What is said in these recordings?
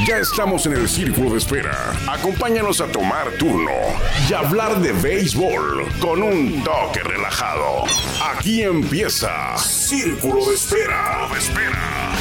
Ya estamos en el círculo de espera. Acompáñanos a tomar turno y hablar de béisbol con un toque relajado. Aquí empieza Círculo de Espera. De espera.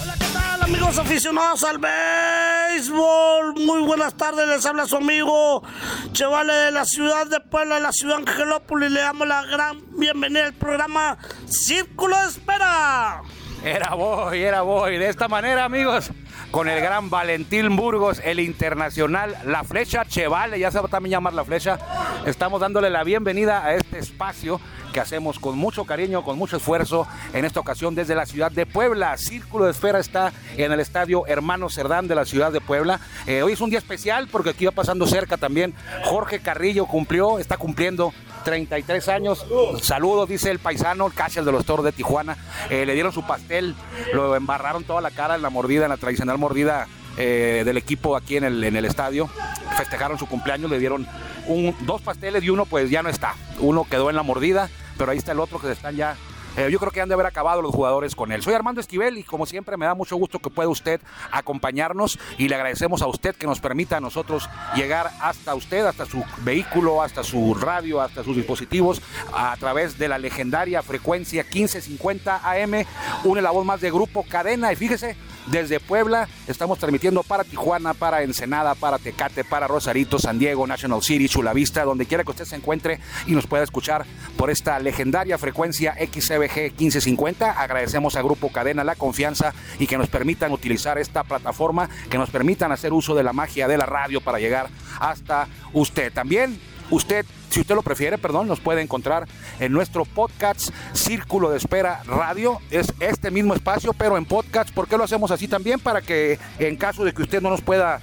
Hola, ¿qué tal amigos aficionados al béisbol? Muy buenas tardes, les habla su amigo Chevale de la ciudad de Puebla, la ciudad de Angelópolis. Le damos la gran bienvenida al programa Círculo de Espera. Era voy, era voy. De esta manera, amigos, con el gran Valentín Burgos, el internacional, la flecha Chevale, ya se va también llamar la flecha. Estamos dándole la bienvenida a este espacio que hacemos con mucho cariño, con mucho esfuerzo, en esta ocasión desde la ciudad de Puebla. Círculo de Esfera está en el estadio Hermano Cerdán de la ciudad de Puebla. Eh, hoy es un día especial porque aquí va pasando cerca también Jorge Carrillo cumplió, está cumpliendo 33 años. Saludos, dice el paisano, casi el de los toros de Tijuana. Eh, le dieron su pastel, lo embarraron toda la cara en la mordida, en la tradicional mordida eh, del equipo aquí en el, estadio. Festejaron su cumpleaños, le dieron dos pasteles y uno pues ya no está. Uno quedó en la mordida, pero ahí está el otro que están ya eh, yo creo que han de haber acabado los jugadores con él. Soy Armando Esquivel y como siempre me da mucho gusto que pueda usted acompañarnos y le agradecemos a usted que nos permita a nosotros llegar hasta usted, hasta su vehículo, hasta su radio, hasta sus dispositivos a través de la legendaria frecuencia 1550 AM. Une la voz más de Grupo Cadena y fíjese, desde Puebla. Estamos transmitiendo para Tijuana, para Ensenada, para Tecate, para Rosarito, San Diego, National City, Chulavista, donde quiera que usted se encuentre y nos pueda escuchar por esta legendaria frecuencia XCBG 1550. Agradecemos a Grupo Cadena la confianza y que nos permitan utilizar esta plataforma, que nos permitan hacer uso de la magia de la radio para llegar hasta usted. También usted, si usted lo prefiere, perdón, nos puede encontrar en nuestro podcast Círculo de Espera Radio. Es este mismo espacio, pero en podcast. ¿Por qué lo hacemos así también? Para que en caso de que usted no nos pueda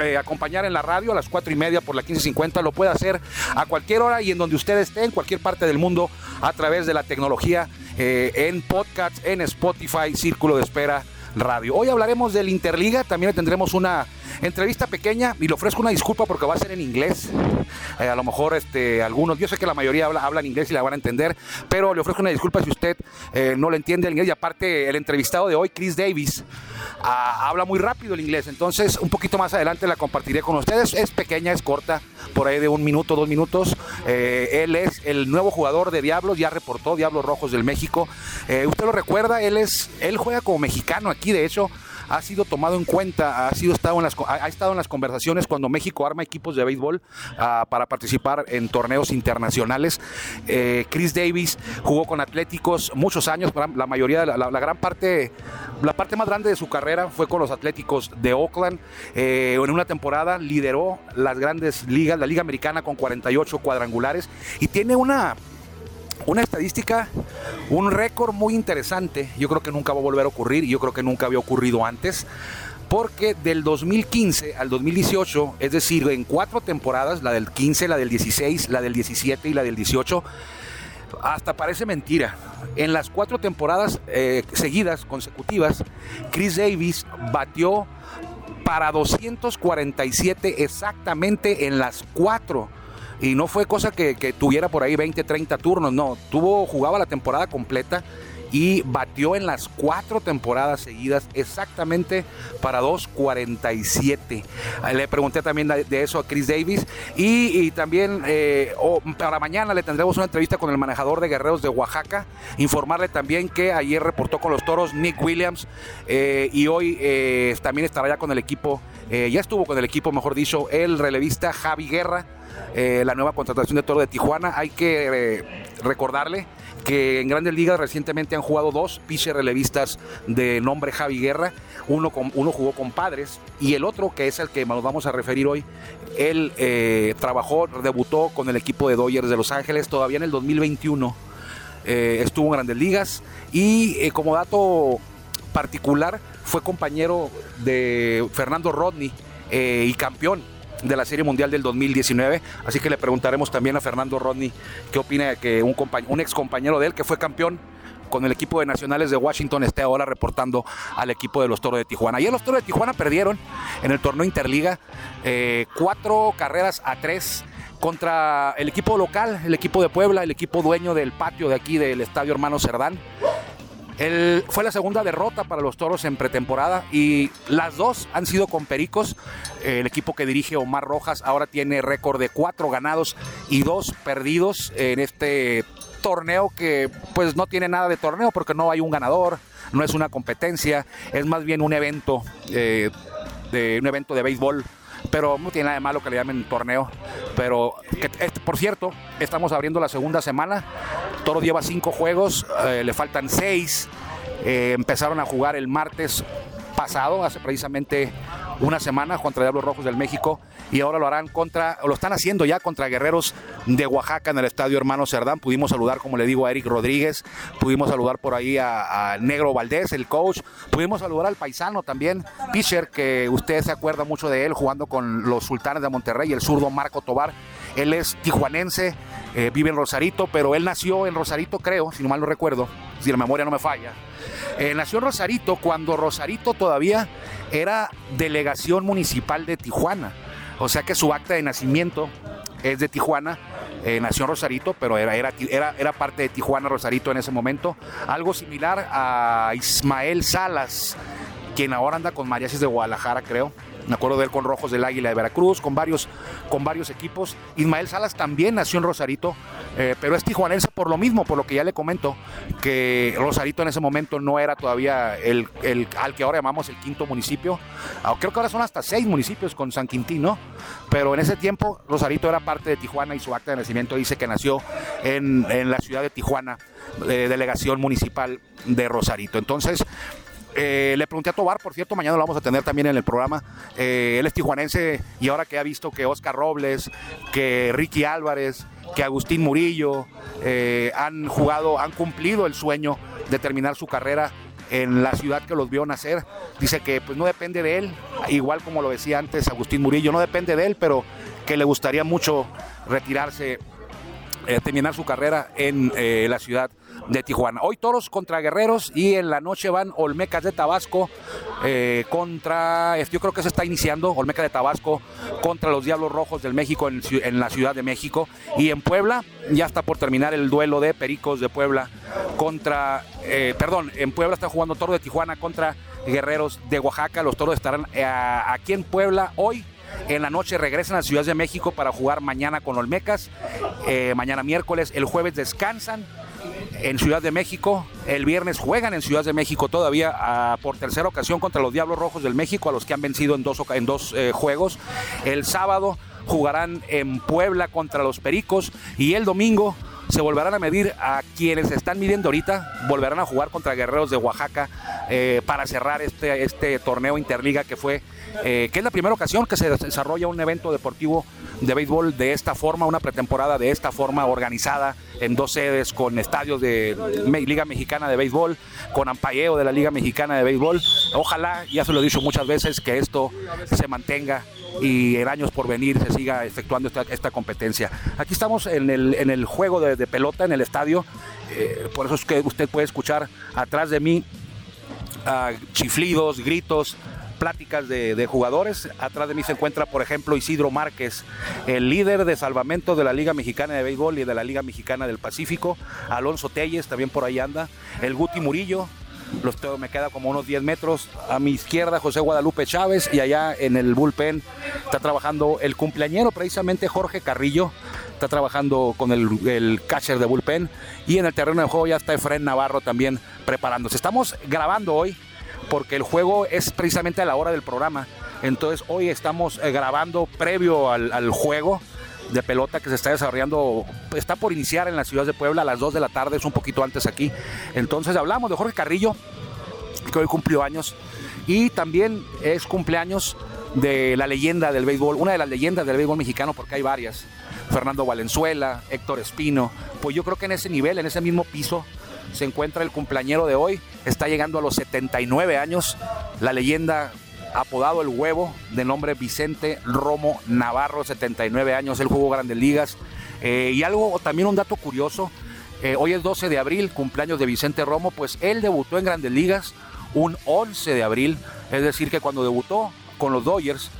eh, acompañar en la radio a las cuatro y media por la 1550, lo puede hacer a cualquier hora y en donde usted esté, en cualquier parte del mundo, a través de la tecnología, eh, en podcast, en Spotify, Círculo de Espera Radio. Hoy hablaremos del Interliga, también tendremos una entrevista pequeña y le ofrezco una disculpa porque va a ser en inglés. Eh, a lo mejor este, algunos, yo sé que la mayoría habla, hablan inglés y la van a entender, pero le ofrezco una disculpa si usted eh, no le entiende el inglés. Y aparte, el entrevistado de hoy, Chris Davis, ah, habla muy rápido el inglés, entonces un poquito más adelante la compartiré con ustedes. Es pequeña, es corta, por ahí de un minuto, dos minutos. Eh, él es el nuevo jugador de Diablos, ya reportó Diablos Rojos del México. Eh, usted lo recuerda, él es, él juega como mexicano aquí, de hecho, ha sido tomado en cuenta, ha, sido estado en las, ha estado en las conversaciones cuando México arma equipos de béisbol uh, para participar en torneos internacionales. Eh, Chris Davis jugó con Atléticos muchos años, la mayoría, la, la, gran parte, la parte más grande de su carrera fue con los Atléticos de Oakland. Eh, en una temporada lideró las grandes ligas, la Liga Americana con 48 cuadrangulares y tiene una una estadística, un récord muy interesante. Yo creo que nunca va a volver a ocurrir yo creo que nunca había ocurrido antes. Porque del 2015 al 2018, es decir, en cuatro temporadas, la del 15, la del 16, la del 17 y la del 18, hasta parece mentira. En las cuatro temporadas eh, seguidas, consecutivas, Chris Davis batió para 247 exactamente en las cuatro y no fue cosa que, tuviera por ahí 20, 30 turnos, no, tuvo, jugaba la temporada completa y batió en las cuatro temporadas seguidas exactamente para 2.47. Le pregunté también de eso a Chris Davis y, también eh, para mañana le tendremos una entrevista con el manejador de guerreros de Oaxaca, informarle también que ayer reportó con los toros Nick Williams eh, y hoy eh, también estará ya con el equipo, eh, ya estuvo con el equipo, mejor dicho, el relevista Javi Guerra. Eh, la nueva contratación de Toro de Tijuana. Hay que eh, recordarle que en Grandes Ligas recientemente han jugado dos pitchers relevistas de nombre Javi Guerra. Uno, con, uno jugó con Padres y el otro, que es el que nos vamos a referir hoy, él trabajó, debutó con el equipo de Dodgers de Los Ángeles todavía en el 2021. Eh, estuvo en Grandes Ligas y como dato particular fue compañero de Fernando Rodney y campeón de la Serie Mundial del 2019. Así que le preguntaremos también a Fernando Rodney qué opina de que un, un ex compañero de él que fue campeón con el equipo de Nacionales de Washington esté ahora reportando al equipo de los Toros de Tijuana. Ayer los Toros de Tijuana perdieron en el torneo Interliga eh, cuatro carreras a tres contra el equipo local, el equipo de Puebla, el equipo dueño del patio de aquí del Estadio Hermano Cerdán. Fue la segunda derrota para los toros en pretemporada y las dos han sido con Pericos. El equipo que dirige Omar Rojas ahora tiene récord de cuatro ganados y dos perdidos en este torneo que pues no tiene nada de torneo porque no hay un ganador, no es una competencia, es más bien un evento, eh, de, un evento de béisbol pero no tiene nada de malo que le llamen torneo. Pero, por cierto, estamos abriendo la segunda semana. Toro lleva cinco juegos, eh, le faltan seis. Eh, empezaron a jugar el martes pasado, hace precisamente una semana contra Diablos Rojos del México y ahora lo harán contra, lo están haciendo ya contra Guerreros de Oaxaca en el Estadio Hermano Cerdán. Pudimos saludar, como le digo, a Eric Rodríguez, pudimos saludar por ahí a, Negro Valdés, el coach, pudimos saludar al paisano también, Pitcher, que usted se acuerda mucho de él jugando con los Sultanes de Monterrey, el zurdo Marco Tobar. Él es tijuanense, eh, vive en Rosarito, pero él nació en Rosarito, creo, si no mal lo recuerdo, si la memoria no me falla. Eh, nació en Rosarito cuando Rosarito todavía era delegación municipal de Tijuana. O sea que su acta de nacimiento es de Tijuana. Eh, nació en Rosarito, pero era, era, era, era parte de Tijuana, Rosarito en ese momento. Algo similar a Ismael Salas, quien ahora anda con Mariachis de Guadalajara, creo. Me acuerdo de él con Rojos del Águila de Veracruz, con varios, con varios equipos. Ismael Salas también nació en Rosarito, eh, pero es tijuanense por lo mismo, por lo que ya le comento, que Rosarito en ese momento no era todavía el, al que ahora llamamos el quinto municipio. Ah, creo que ahora son hasta seis municipios con San Quintín, ¿no? Pero en ese tiempo Rosarito era parte de Tijuana y su acta de nacimiento dice que nació en, en la ciudad de Tijuana, eh, delegación municipal de Rosarito. Entonces, eh, le pregunté a Tobar, por cierto, mañana lo vamos a tener también en el programa. Eh, él es tijuanense y ahora que ha visto que Oscar Robles, que Ricky Álvarez, que Agustín Murillo eh, han jugado, han cumplido el sueño de terminar su carrera en la ciudad que los vio nacer. Dice que pues no depende de él, igual como lo decía antes Agustín Murillo, no depende de él, pero que le gustaría mucho retirarse, terminar su carrera en la ciudad de Tijuana. Hoy toros contra guerreros y en la noche van Olmecas de Tabasco eh, contra, yo creo que se está iniciando, Olmeca de Tabasco contra los Diablos Rojos del México en, la Ciudad de México. Y en Puebla ya está por terminar el duelo de Pericos de Puebla contra, eh, perdón, en Puebla está jugando Toro de Tijuana contra Guerreros de Oaxaca. Los toros estarán eh, aquí en Puebla hoy en la noche regresan a Ciudad de México para jugar mañana con Olmecas. mañana miércoles, el jueves descansan en Ciudad de México. El viernes juegan en Ciudad de México todavía ah, por tercera ocasión contra los Diablos Rojos del México, a los que han vencido en dos, en dos eh, juegos. El sábado jugarán en Puebla contra los Pericos y el domingo se volverán a medir a quienes están midiendo ahorita, volverán a jugar contra Guerreros de Oaxaca eh, para cerrar este, este torneo Interliga que fue, eh, que es la primera ocasión que se desarrolla un evento deportivo de béisbol de esta forma, una pretemporada de esta forma organizada en dos sedes con estadios de Liga Mexicana de Béisbol, con ampalleo de la Liga Mexicana de Béisbol. Ojalá, ya se lo he dicho muchas veces, que esto se mantenga y en años por venir se siga efectuando esta, competencia. Aquí estamos en el, en el juego de, pelota en el estadio, eh, por eso es que usted puede escuchar atrás de mí chiflidos, gritos, pláticas de, jugadores. Atrás de mí se encuentra, por ejemplo, Isidro Márquez, el líder de salvamento de la Liga Mexicana de Béisbol y de la Liga Mexicana del Pacífico. Alonso Telles también por ahí anda. El Guti Murillo, los me queda como unos 10 metros. A mi izquierda, José Guadalupe Chávez. Y allá en el bullpen está trabajando el cumpleañero, precisamente Jorge Carrillo. Está trabajando con el, catcher de bullpen. Y en el terreno de juego ya está Efren Navarro también preparándose. Estamos grabando hoy porque el juego es precisamente a la hora del programa. Entonces hoy estamos eh, grabando previo al, juego de pelota que se está desarrollando, está por iniciar en la ciudad de Puebla a las 2 de la tarde, es un poquito antes aquí. Entonces hablamos de Jorge Carrillo, que hoy cumplió años, y también es cumpleaños de la leyenda del béisbol, una de las leyendas del béisbol mexicano, porque hay varias, Fernando Valenzuela, Héctor Espino, pues yo creo que en ese nivel, en ese mismo piso, se encuentra el cumpleañero de hoy, está llegando a los 79 años, la leyenda apodado el huevo, de nombre Vicente Romo Navarro, 79 años, él jugó grandes ligas. Eh, y algo, también un dato curioso, eh, hoy es 12 de abril, cumpleaños de Vicente Romo, pues él debutó en grandes ligas un 11 de abril, es decir, que cuando debutó con los Dodgers,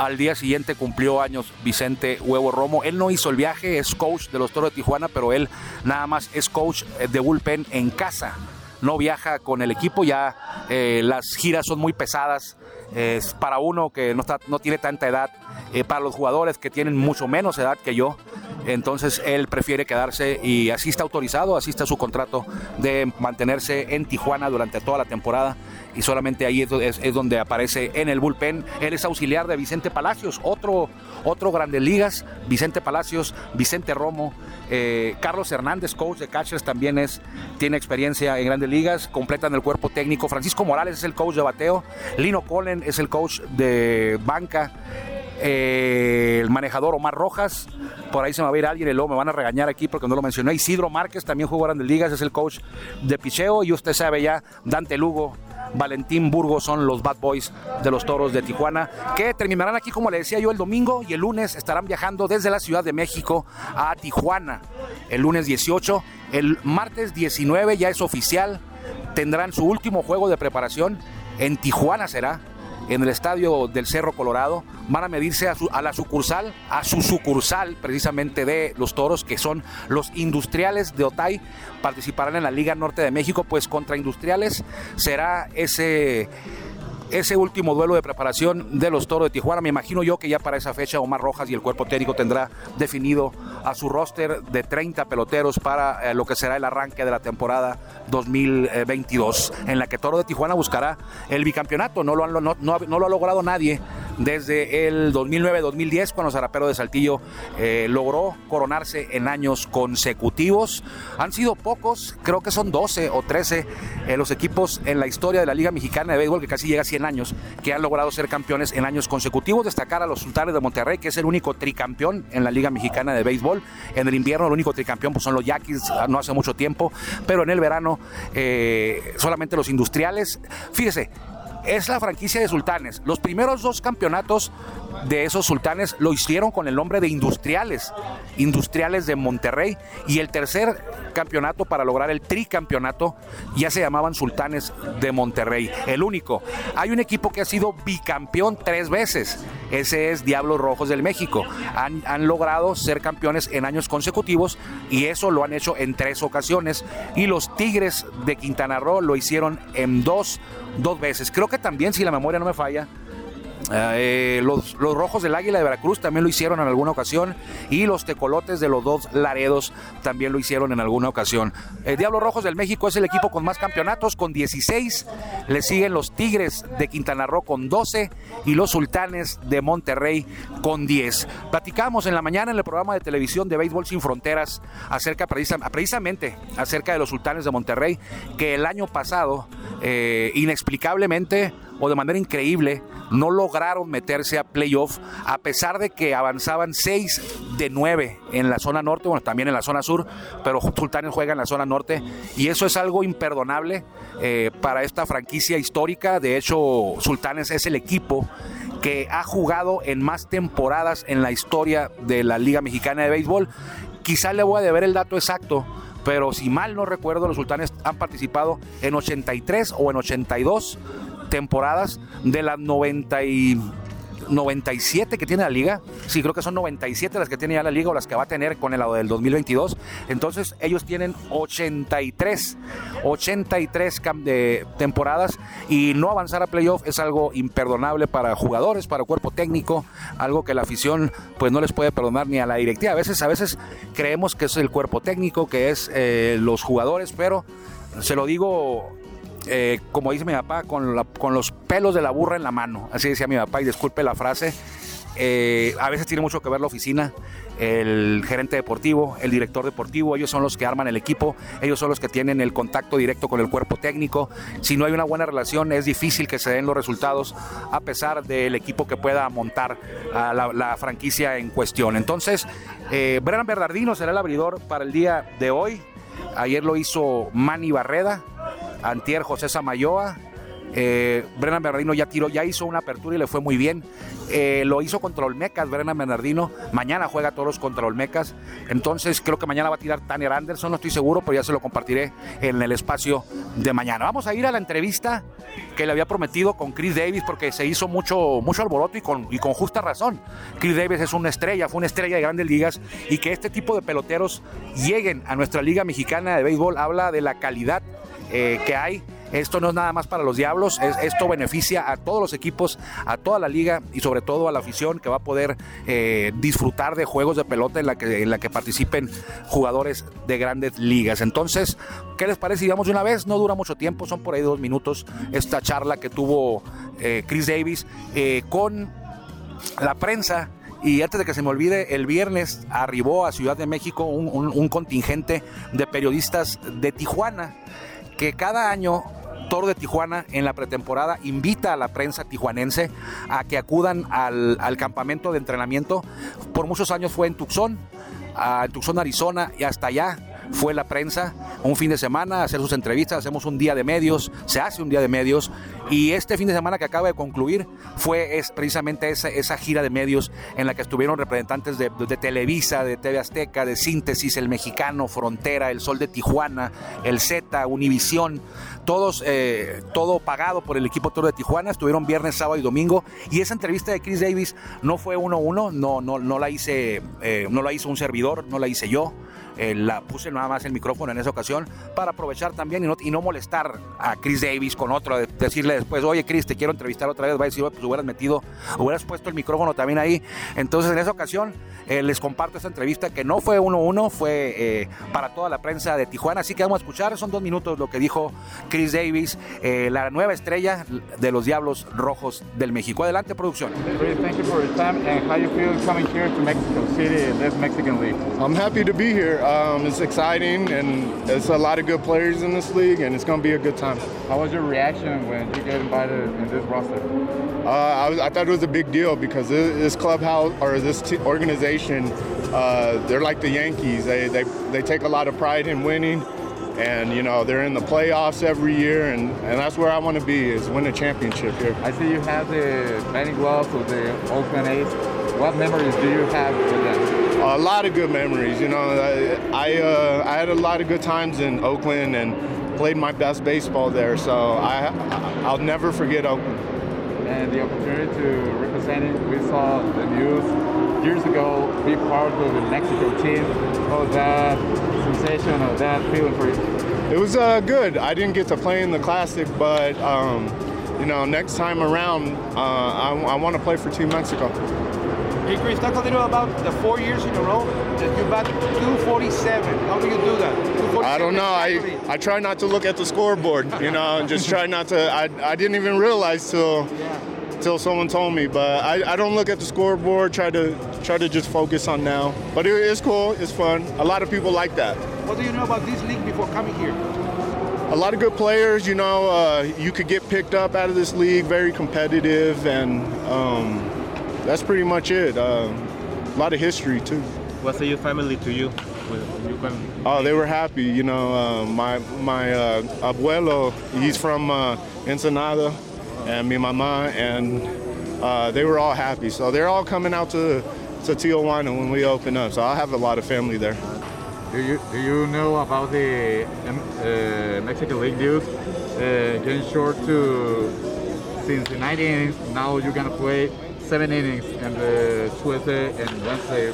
al día siguiente cumplió años Vicente Huevo Romo. Él no hizo el viaje, es coach de los Toros de Tijuana, pero él nada más es coach de bullpen en casa no viaja con el equipo, ya eh, las giras son muy pesadas. Es para uno que no, tiene tanta edad, eh, para los jugadores que tienen mucho menos edad que yo, entonces él prefiere quedarse y así está autorizado, así está su contrato de mantenerse en Tijuana durante toda la temporada y solamente ahí es, donde aparece en el bullpen. Él es auxiliar de Vicente Palacios, otro, otro Grandes Ligas, Vicente Palacios, Vicente Romo, eh, Carlos Hernández, coach de catchers, también es, tiene experiencia en Grandes Ligas, completan el cuerpo técnico. Francisco Morales es el coach de bateo, Lino Colen es el coach de banca. Eh, el manejador Omar Rojas, por ahí se me va a ir alguien y luego me van a regañar aquí porque no lo mencioné. Isidro Márquez también jugó Grandes Ligas, es el coach de picheo y usted sabe ya, Dante Lugo Valentín Burgos son los Bad Boys de los Toros de Tijuana, que terminarán aquí, como le decía yo, el domingo y el lunes estarán viajando desde la Ciudad de México a Tijuana. El lunes 18, el martes 19 ya es oficial, tendrán su último juego de preparación en Tijuana será en el estadio del Cerro Colorado. Van a medirse a, la sucursal, a su sucursal precisamente de los toros, que son los industriales de Otay. Participarán en la Liga Norte de México, pues contra industriales será ese ese último duelo de preparación de los Toros de Tijuana. Me imagino yo que ya para esa fecha Omar Rojas y el cuerpo técnico tendrá definido a su roster de 30 peloteros para eh, lo que será el arranque de la temporada 2022, en la que Toro de Tijuana buscará el bicampeonato. No lo, ha logrado nadie desde el 2009-2010, cuando Zarapero de Saltillo eh, logró coronarse en años consecutivos. Han sido pocos, creo que son 12 o 13 eh, los equipos en la historia de la Liga Mexicana de Béisbol, que casi llega a 100 años, que han logrado ser campeones en años consecutivos. Destacar a los Sultanes de Monterrey, que es el único tricampeón en la Liga Mexicana de Béisbol. En el invierno, el único tricampeón pues, son los Yaquis, no hace mucho tiempo, pero en el verano eh, solamente los industriales. Fíjese, es la franquicia de Sultanes. Los primeros dos campeonatos de esos sultanes lo hicieron con el nombre de Industriales, Industriales de Monterrey. Y el tercer campeonato para lograr el tricampeonato ya se llamaban Sultanes de Monterrey. El único. Hay un equipo que ha sido bicampeón tres veces. Ese es Diablos Rojos del México. Han, han logrado ser campeones en años consecutivos y eso lo han hecho en tres ocasiones. Y los Tigres de Quintana Roo lo hicieron en dos, dos veces. Creo que también, si la memoria no me falla, eh, los, Rojos del Águila de Veracruz también lo hicieron en alguna ocasión y los Tecolotes de los dos Laredos también lo hicieron en alguna ocasión. El Diablo Rojos del México es el equipo con más campeonatos, con 16. Le siguen los Tigres de Quintana Roo con 12 y los Sultanes de Monterrey con 10. Platicamos en la mañana en el programa de televisión de Béisbol Sin Fronteras acerca precisamente acerca de los Sultanes de Monterrey que el año pasado eh, inexplicablemente o de manera increíble no lograron meterse a playoff a pesar de que avanzaban 6 de 9 en la zona norte, bueno, también en la zona sur, pero Sultanes juega en la zona norte y eso es algo imperdonable eh, para esta franquicia histórica. De hecho, Sultanes es el equipo que ha jugado en más temporadas en la historia de la Liga Mexicana de Béisbol. Quizá le voy a deber el dato exacto, pero si mal no recuerdo, los sultanes han participado en 83 o en 82 temporadas de las 90 y 97 que tiene la liga. Sí, creo que son 97 las que tiene ya la liga o las que va a tener con el lado del 2022. Entonces ellos tienen 83, 83 de temporadas y no avanzar a playoff es algo imperdonable para jugadores, para cuerpo técnico, algo que la afición pues no les puede perdonar ni a la directiva. A veces, a veces creemos que es el cuerpo técnico, que es eh, los jugadores, pero se lo digo eh, como dice mi papá, con, los pelos de la burra en la mano. Así decía mi papá, y disculpe la frase. Eh, a veces tiene mucho que ver la oficina, el gerente deportivo, el director deportivo, ellos son los que arman el equipo, ellos son los que tienen el contacto directo con el cuerpo técnico. Si no hay una buena relación, es difícil que se den los resultados a pesar del equipo que pueda montar a la, franquicia en cuestión. Entonces, eh, Bernardino será el abridor para el día de hoy. Ayer lo hizo Manny Barreda, Antier José Samayoa. Eh, Brennan Bernardino ya tiró, ya hizo una apertura y le fue muy bien. Eh, lo hizo contra Olmecas, Brennan Bernardino. Mañana juega toros contra Olmecas. Entonces creo que mañana va a tirar Tanner Anderson, no estoy seguro, pero ya se lo compartiré en el espacio de mañana. Vamos a ir a la entrevista que le había prometido con Chris Davis porque se hizo mucho, mucho alboroto y con, y con justa razón. Chris Davis es una estrella, fue una estrella de grandes ligas y que este tipo de peloteros lleguen a nuestra liga mexicana de béisbol habla de la calidad eh, que hay. Esto no es nada más para los Diablos, esto beneficia a todos los equipos, a toda la liga y sobre todo a la afición que va a poder eh, disfrutar de juegos de pelota en la, que, en la que participen jugadores de grandes ligas. Entonces, ¿qué les parece? Digamos de una vez, no dura mucho tiempo, son por ahí dos minutos esta charla que tuvo eh, Chris Davis con la prensa y antes de que se me olvide, el viernes arribó a Ciudad de México un, contingente de periodistas de Tijuana, que cada año Toro de Tijuana en la pretemporada invita a la prensa tijuanense a que acudan al, campamento de entrenamiento. Por muchos años fue en Tucson, en Tucson, Arizona, y hasta allá fue la prensa un fin de semana a hacer sus entrevistas, hacemos un día de medios, se hace un día de medios y este fin de semana que acaba de concluir fue es precisamente esa, esa gira de medios en la que estuvieron representantes de, Televisa, de TV Azteca, de Síntesis, El Mexicano, Frontera, El Sol de Tijuana, El Z, Univisión, todos, eh, todo pagado por el equipo Toro de Tijuana, estuvieron viernes, sábado y domingo y esa entrevista de Chris Davis no fue uno a uno, no, no, no la hice, eh, no la hizo un servidor, no la hice yo. Eh, la puse nada más el micrófono en esa ocasión para aprovechar también y no, y no molestar a Chris Davis con otro, decirle después, oye Chris, te quiero entrevistar otra vez, va a decir, pues hubieras metido, hubieras puesto el micrófono también ahí. Entonces en esa ocasión eh, les comparto esta entrevista que no fue uno a uno, fue eh, para toda la prensa de Tijuana, así que vamos a escuchar, son dos minutos lo que dijo Chris Davis, la nueva estrella de los Diablos Rojos del México. Adelante, producción. I'm happy to be here. Um, it's exciting, and it's a lot of good players in this league, and it's going to be a good time. How was your reaction when you get invited in this roster? Uh, I, was, I, thought it was a big deal because this clubhouse or this t- organization, uh, they're like the Yankees. They, they, they take a lot of pride in winning, and you know they're in the playoffs every year, and, and that's where I want to be is win a championship here. I see you have the batting gloves of the Oakland A's. What memories do you have with them? A lot of good memories. You know, I I, uh, I had a lot of good times in Oakland and played my best baseball there. So I I'll never forget Oakland. And the opportunity to represent it, we saw the news years ago, be part of the Mexico team. Oh, that sensation or that feeling for you? It was uh, good. I didn't get to play in the Classic, but um, you know, next time around, uh, I, I want to play for Team Mexico. Chris, talk a little about the four years in a row that you bat 247. How do you do that? I don't know. I, I try not to look at the scoreboard, you know, and just try not to. I, I didn't even realize till yeah. till someone told me. But I, I don't look at the scoreboard. Try to try to just focus on now. But it, it's cool. It's fun. A lot of people like that. What do you know about this league before coming here? A lot of good players. You know, uh, you could get picked up out of this league. Very competitive and. Um, that's pretty much it. Uh, a lot of history too. What's your family to you? Oh, they were happy. You know, uh, my my uh, abuelo, he's from uh, Ensenada, and mi mama, and uh, they were all happy. So they're all coming out to to Tijuana when we open up. So I have a lot of family there. Do you do you know about the um, uh, Mexican League dues uh, getting short to since the 90s? Now you're gonna play seven innings and the Tuesday and Wednesday.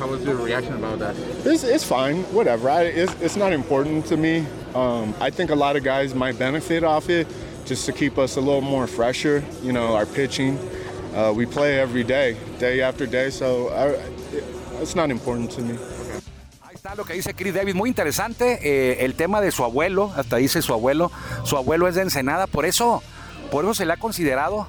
How was your reaction about that? It's, it's fine, whatever. I, it's, it's not important to me. Um, I think a lot of guys might benefit off it just to keep us a little more fresher, you know, our pitching. Uh, we play every day, day after day, so I, it, it's not important to me. Ahí está lo que dice Chris Davis, muy interesante eh, el tema de su abuelo, hasta dice su abuelo, su abuelo es de Ensenada, por eso, por eso se le ha considerado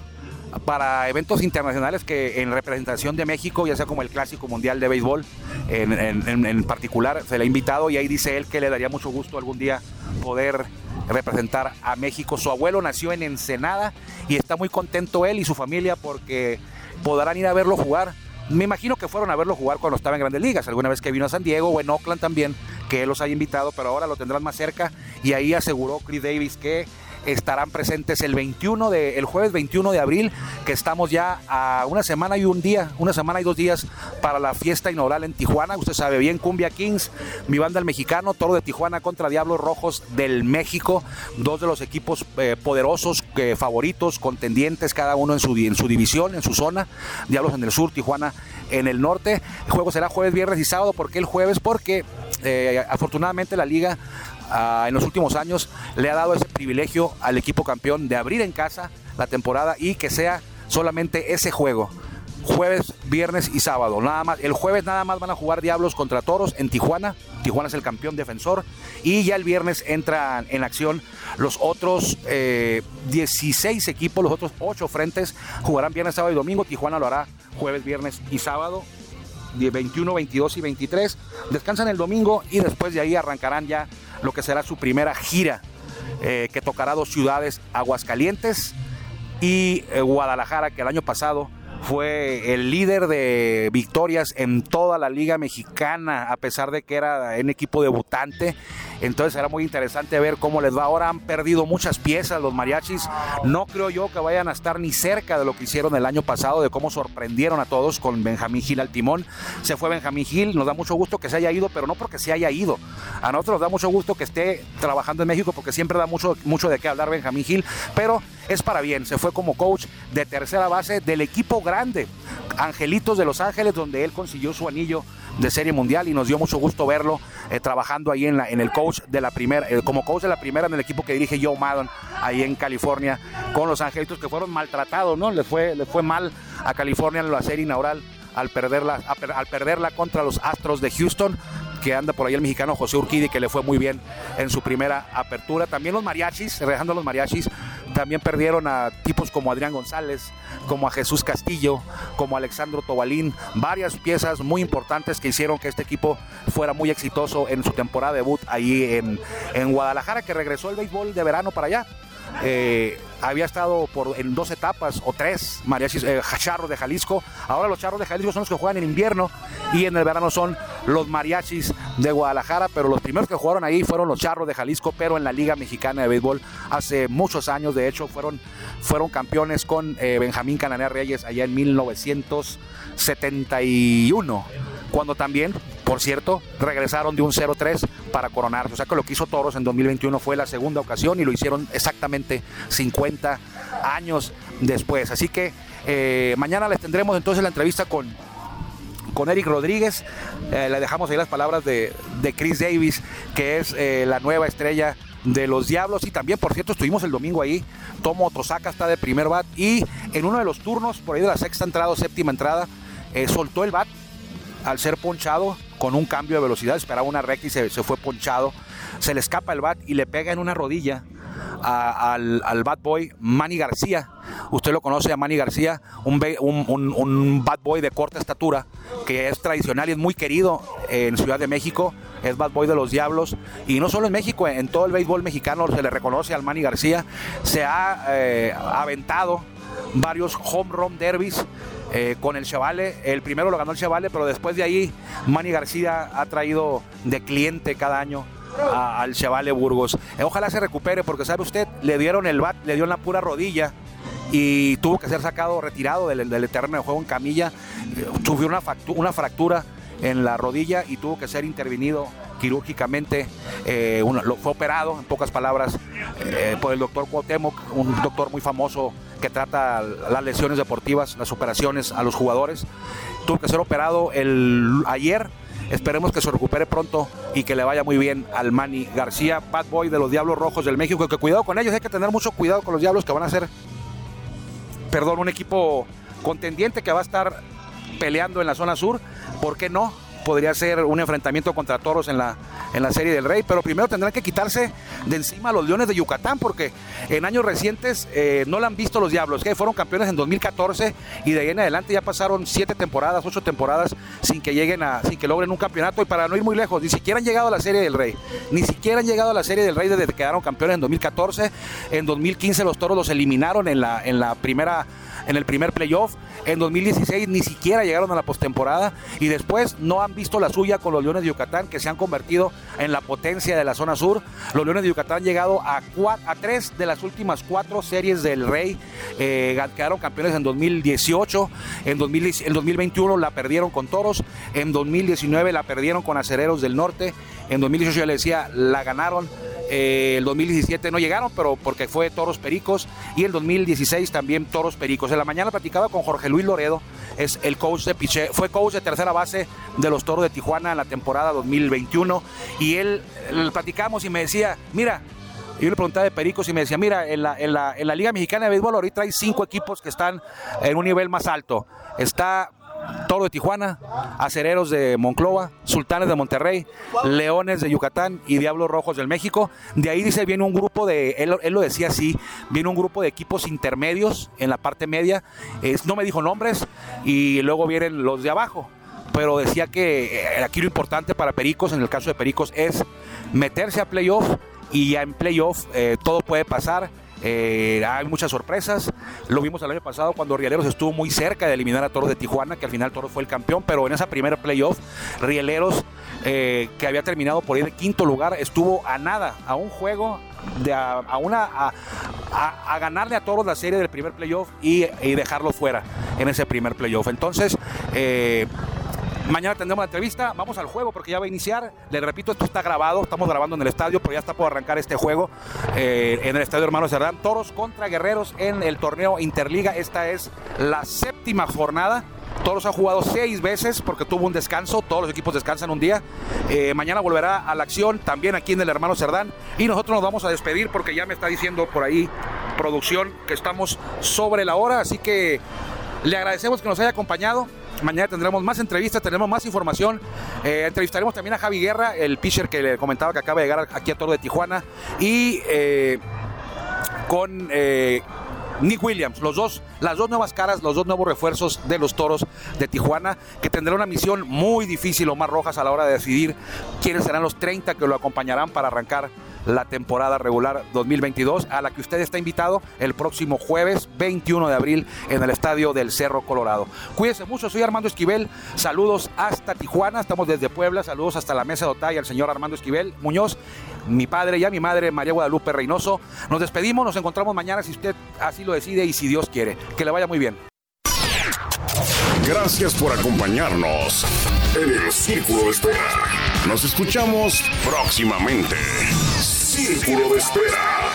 para eventos internacionales que en representación de México, ya sea como el Clásico Mundial de Béisbol en, particular, se le ha invitado y ahí dice él que le daría mucho gusto algún día poder representar a México. Su abuelo nació en Ensenada y está muy contento él y su familia porque podrán ir a verlo jugar. Me imagino que fueron a verlo jugar cuando estaba en Grandes Ligas, alguna vez que vino a San Diego o en Oakland también, que él los haya invitado, pero ahora lo tendrán más cerca y ahí aseguró Chris Davis que estarán presentes el 21 de, el jueves 21 de abril, que estamos ya a una semana y un día, una semana y dos días para la fiesta inaugural en Tijuana. Usted sabe bien, Cumbia Kings, mi banda el mexicano, Toro de Tijuana contra Diablos Rojos del México, dos de los equipos eh, poderosos, favoritos, contendientes, cada uno en su, en su división, en su zona. Diablos en el sur, Tijuana en el norte. El juego será jueves, viernes y sábado. ¿Por qué el jueves? Porque eh, afortunadamente la liga ah, en los últimos años le ha dado ese privilegio al equipo campeón de abrir en casa la temporada y que sea solamente ese juego jueves, viernes y sábado. Nada más, el jueves nada más van a jugar Diablos contra Toros en Tijuana. Tijuana es el campeón defensor. Y ya el viernes entran en acción los otros 16 eh, equipos, los otros 8 frentes jugarán viernes, sábado y domingo. Tijuana lo hará jueves, viernes y sábado. 21, 22 y 23. Descansan el domingo y después de ahí arrancarán ya lo que será su primera gira eh, que tocará dos ciudades, Aguascalientes y eh, Guadalajara, que el año pasado fue el líder de victorias en toda la liga mexicana, a pesar de que era un equipo debutante. Entonces será muy interesante ver cómo les va. Ahora han perdido muchas piezas los mariachis. No creo yo que vayan a estar ni cerca de lo que hicieron el año pasado, de cómo sorprendieron a todos con Benjamín Gil al timón. Se fue Benjamín Gil, nos da mucho gusto que se haya ido, pero no porque se haya ido. A nosotros nos da mucho gusto que esté trabajando en México porque siempre da mucho, mucho de qué hablar Benjamín Gil, pero es para bien. Se fue como coach de tercera base del equipo grande, Angelitos de Los Ángeles, donde él consiguió su anillo de Serie Mundial y nos dio mucho gusto verlo eh, trabajando ahí en, la, en el coach de la primera, eh, como coach de la primera en el equipo que dirige Joe Maddon ahí en California con los Angelitos que fueron maltratados, ¿no? Les fue, les fue mal a California en la serie inaugural al perderla, al perderla contra los Astros de Houston que anda por ahí el mexicano José Urquidi, que le fue muy bien en su primera apertura. También los mariachis, dejando los mariachis, también perdieron a tipos como Adrián González, como a Jesús Castillo, como Alexandro Tobalín, varias piezas muy importantes que hicieron que este equipo fuera muy exitoso en su temporada debut ahí en, en Guadalajara, que regresó el béisbol de verano para allá. Eh, había estado por, en dos etapas o tres mariachis, eh, charros de Jalisco. Ahora los charros de Jalisco son los que juegan en invierno y en el verano son los mariachis de Guadalajara. Pero los primeros que jugaron ahí fueron los charros de Jalisco, pero en la Liga Mexicana de Béisbol hace muchos años. De hecho, fueron, fueron campeones con eh, Benjamín Cananea Reyes allá en 1971 cuando también, por cierto, regresaron de un 0-3 para coronarse. O sea que lo que hizo Toros en 2021 fue la segunda ocasión y lo hicieron exactamente 50 años después. Así que eh, mañana les tendremos entonces la entrevista con, con Eric Rodríguez. Eh, le dejamos ahí las palabras de, Chris Davis, que es eh, la nueva estrella de los Diablos. Y también, por cierto, estuvimos el domingo ahí. Tomo Tosaka está de primer bat. Y en uno de los turnos, por ahí de la sexta entrada o séptima entrada, soltó el bat al ser ponchado con un cambio de velocidad, esperaba una recta y se, fue ponchado. Se le escapa el bat y le pega en una rodilla al, al, bad boy Manny García. Usted lo conoce a Manny García, un, un, un, bad boy de corta estatura que es tradicional y es muy querido en Ciudad de México. Es bad boy de los Diablos. Y no solo en México, en todo el béisbol mexicano se le reconoce al Manny García. Se ha eh, aventado varios home run derbies eh, con el Chavale. El primero lo ganó el Chavale, pero después de ahí Manny García ha traído de cliente cada año al Chavale Burgos. Eh, ojalá se recupere porque sabe usted, le dieron el bat, le dio en la pura rodilla y tuvo que ser sacado, retirado del, del terreno de juego en camilla. Eh, sufrió una, una fractura en la rodilla y tuvo que ser intervenido quirúrgicamente. lo, fue operado, en pocas palabras, por el doctor Cuauhtémoc, un doctor muy famoso que trata las lesiones deportivas, las operaciones a los jugadores. Tuvo que ser operado el, ayer. Esperemos que se recupere pronto y que le vaya muy bien al Manny García, bad boy de los Diablos Rojos del México. Que cuidado con ellos, hay que tener mucho cuidado con los Diablos que van a ser, perdón, un equipo contendiente que va a estar peleando en la zona sur. ¿Por qué no? Podría ser un enfrentamiento contra toros en la, en la Serie del Rey, pero primero tendrán que quitarse de encima a los Leones de Yucatán, porque en años recientes eh, no la han visto los Diablos, que fueron campeones en 2014 y de ahí en adelante ya pasaron siete temporadas, ocho temporadas sin que lleguen a, sin que logren un campeonato. Y para no ir muy lejos, ni siquiera han llegado a la Serie del Rey, ni siquiera han llegado a la Serie del Rey desde que quedaron campeones en 2014, en 2015 los toros los eliminaron en la, en la primera en el primer playoff. En 2016 ni siquiera llegaron a la postemporada y después no han visto la suya con los Leones de Yucatán que se han convertido en la potencia de la zona sur. Los Leones de Yucatán han llegado a, tres de las últimas cuatro series del Rey. Eh, quedaron campeones en 2018, en, 2021 la perdieron con Toros, en 2019 la perdieron con Acereros del Norte, en 2018 ya le decía, la ganaron Eh, el 2017 no llegaron, pero porque fue Toros Pericos. Y el 2016 también Toros Pericos. En la mañana platicaba con Jorge Luis Loredo, es el coach de Piché, fue coach de tercera base de los Toros de Tijuana en la temporada 2021. Y él, él platicamos y me decía, mira, yo le preguntaba de Pericos y me decía, mira, en la Liga Mexicana de Béisbol ahorita hay cinco equipos que están en un nivel más alto. Está Toro de Tijuana, Acereros de Monclova, Sultanes de Monterrey, Leones de Yucatán y Diablos Rojos del México. De ahí dice, viene un grupo de, él, él lo decía así, viene un grupo de equipos intermedios en la parte media. No me dijo nombres y luego vienen los de abajo pero decía que eh, aquí lo importante para Pericos, en el caso de Pericos, es meterse a playoff y ya en playoff eh, todo puede pasar. Eh, hay muchas sorpresas. Lo vimos el año pasado cuando Rieleros estuvo muy cerca de eliminar a Toros de Tijuana, que al final Toros fue el campeón, pero en esa primera playoff, Rieleros, eh, que había terminado por ir de quinto lugar, estuvo a nada, a un juego, de a, una, a, ganarle a Toros la serie del primer playoff y, y dejarlo fuera en ese primer playoff. Entonces, eh, Mañana tendremos la entrevista, vamos al juego porque ya va a iniciar. Les repito, esto está grabado, estamos grabando en el estadio, pero ya está por arrancar este juego eh, en el estadio Hermano Cerdán. Toros contra Guerreros en el torneo Interliga. Esta es la séptima jornada. Toros ha jugado seis veces porque tuvo un descanso. Todos los equipos descansan un día. Eh, mañana volverá a la acción también aquí en el Hermano Cerdán. Y nosotros nos vamos a despedir porque ya me está diciendo por ahí producción que estamos sobre la hora. Así que le agradecemos que nos haya acompañado. Mañana tendremos más entrevistas, tendremos más información. Eh, entrevistaremos también a Javi Guerra, el pitcher que le comentaba que acaba de llegar aquí a Toro de Tijuana. Y eh, con eh, Nick Williams, los dos, las dos nuevas caras, los dos nuevos refuerzos de los toros de Tijuana, que tendrá una misión muy difícil, Omar Rojas, a la hora de decidir quiénes serán los 30 que lo acompañarán para arrancar la temporada regular 2022, a la que usted está invitado el próximo jueves 21 de abril en el estadio del Cerro Colorado. Cuídese mucho, soy Armando Esquivel, saludos hasta Tijuana, estamos desde Puebla, saludos hasta la mesa de Otay al señor Armando Esquivel Muñoz, mi padre y a mi madre María Guadalupe Reynoso. Nos despedimos, nos encontramos mañana si usted así lo decide y si Dios quiere. Que le vaya muy bien. Gracias por acompañarnos en el Círculo de Espera. Nos escuchamos próximamente. Círculo de Espera.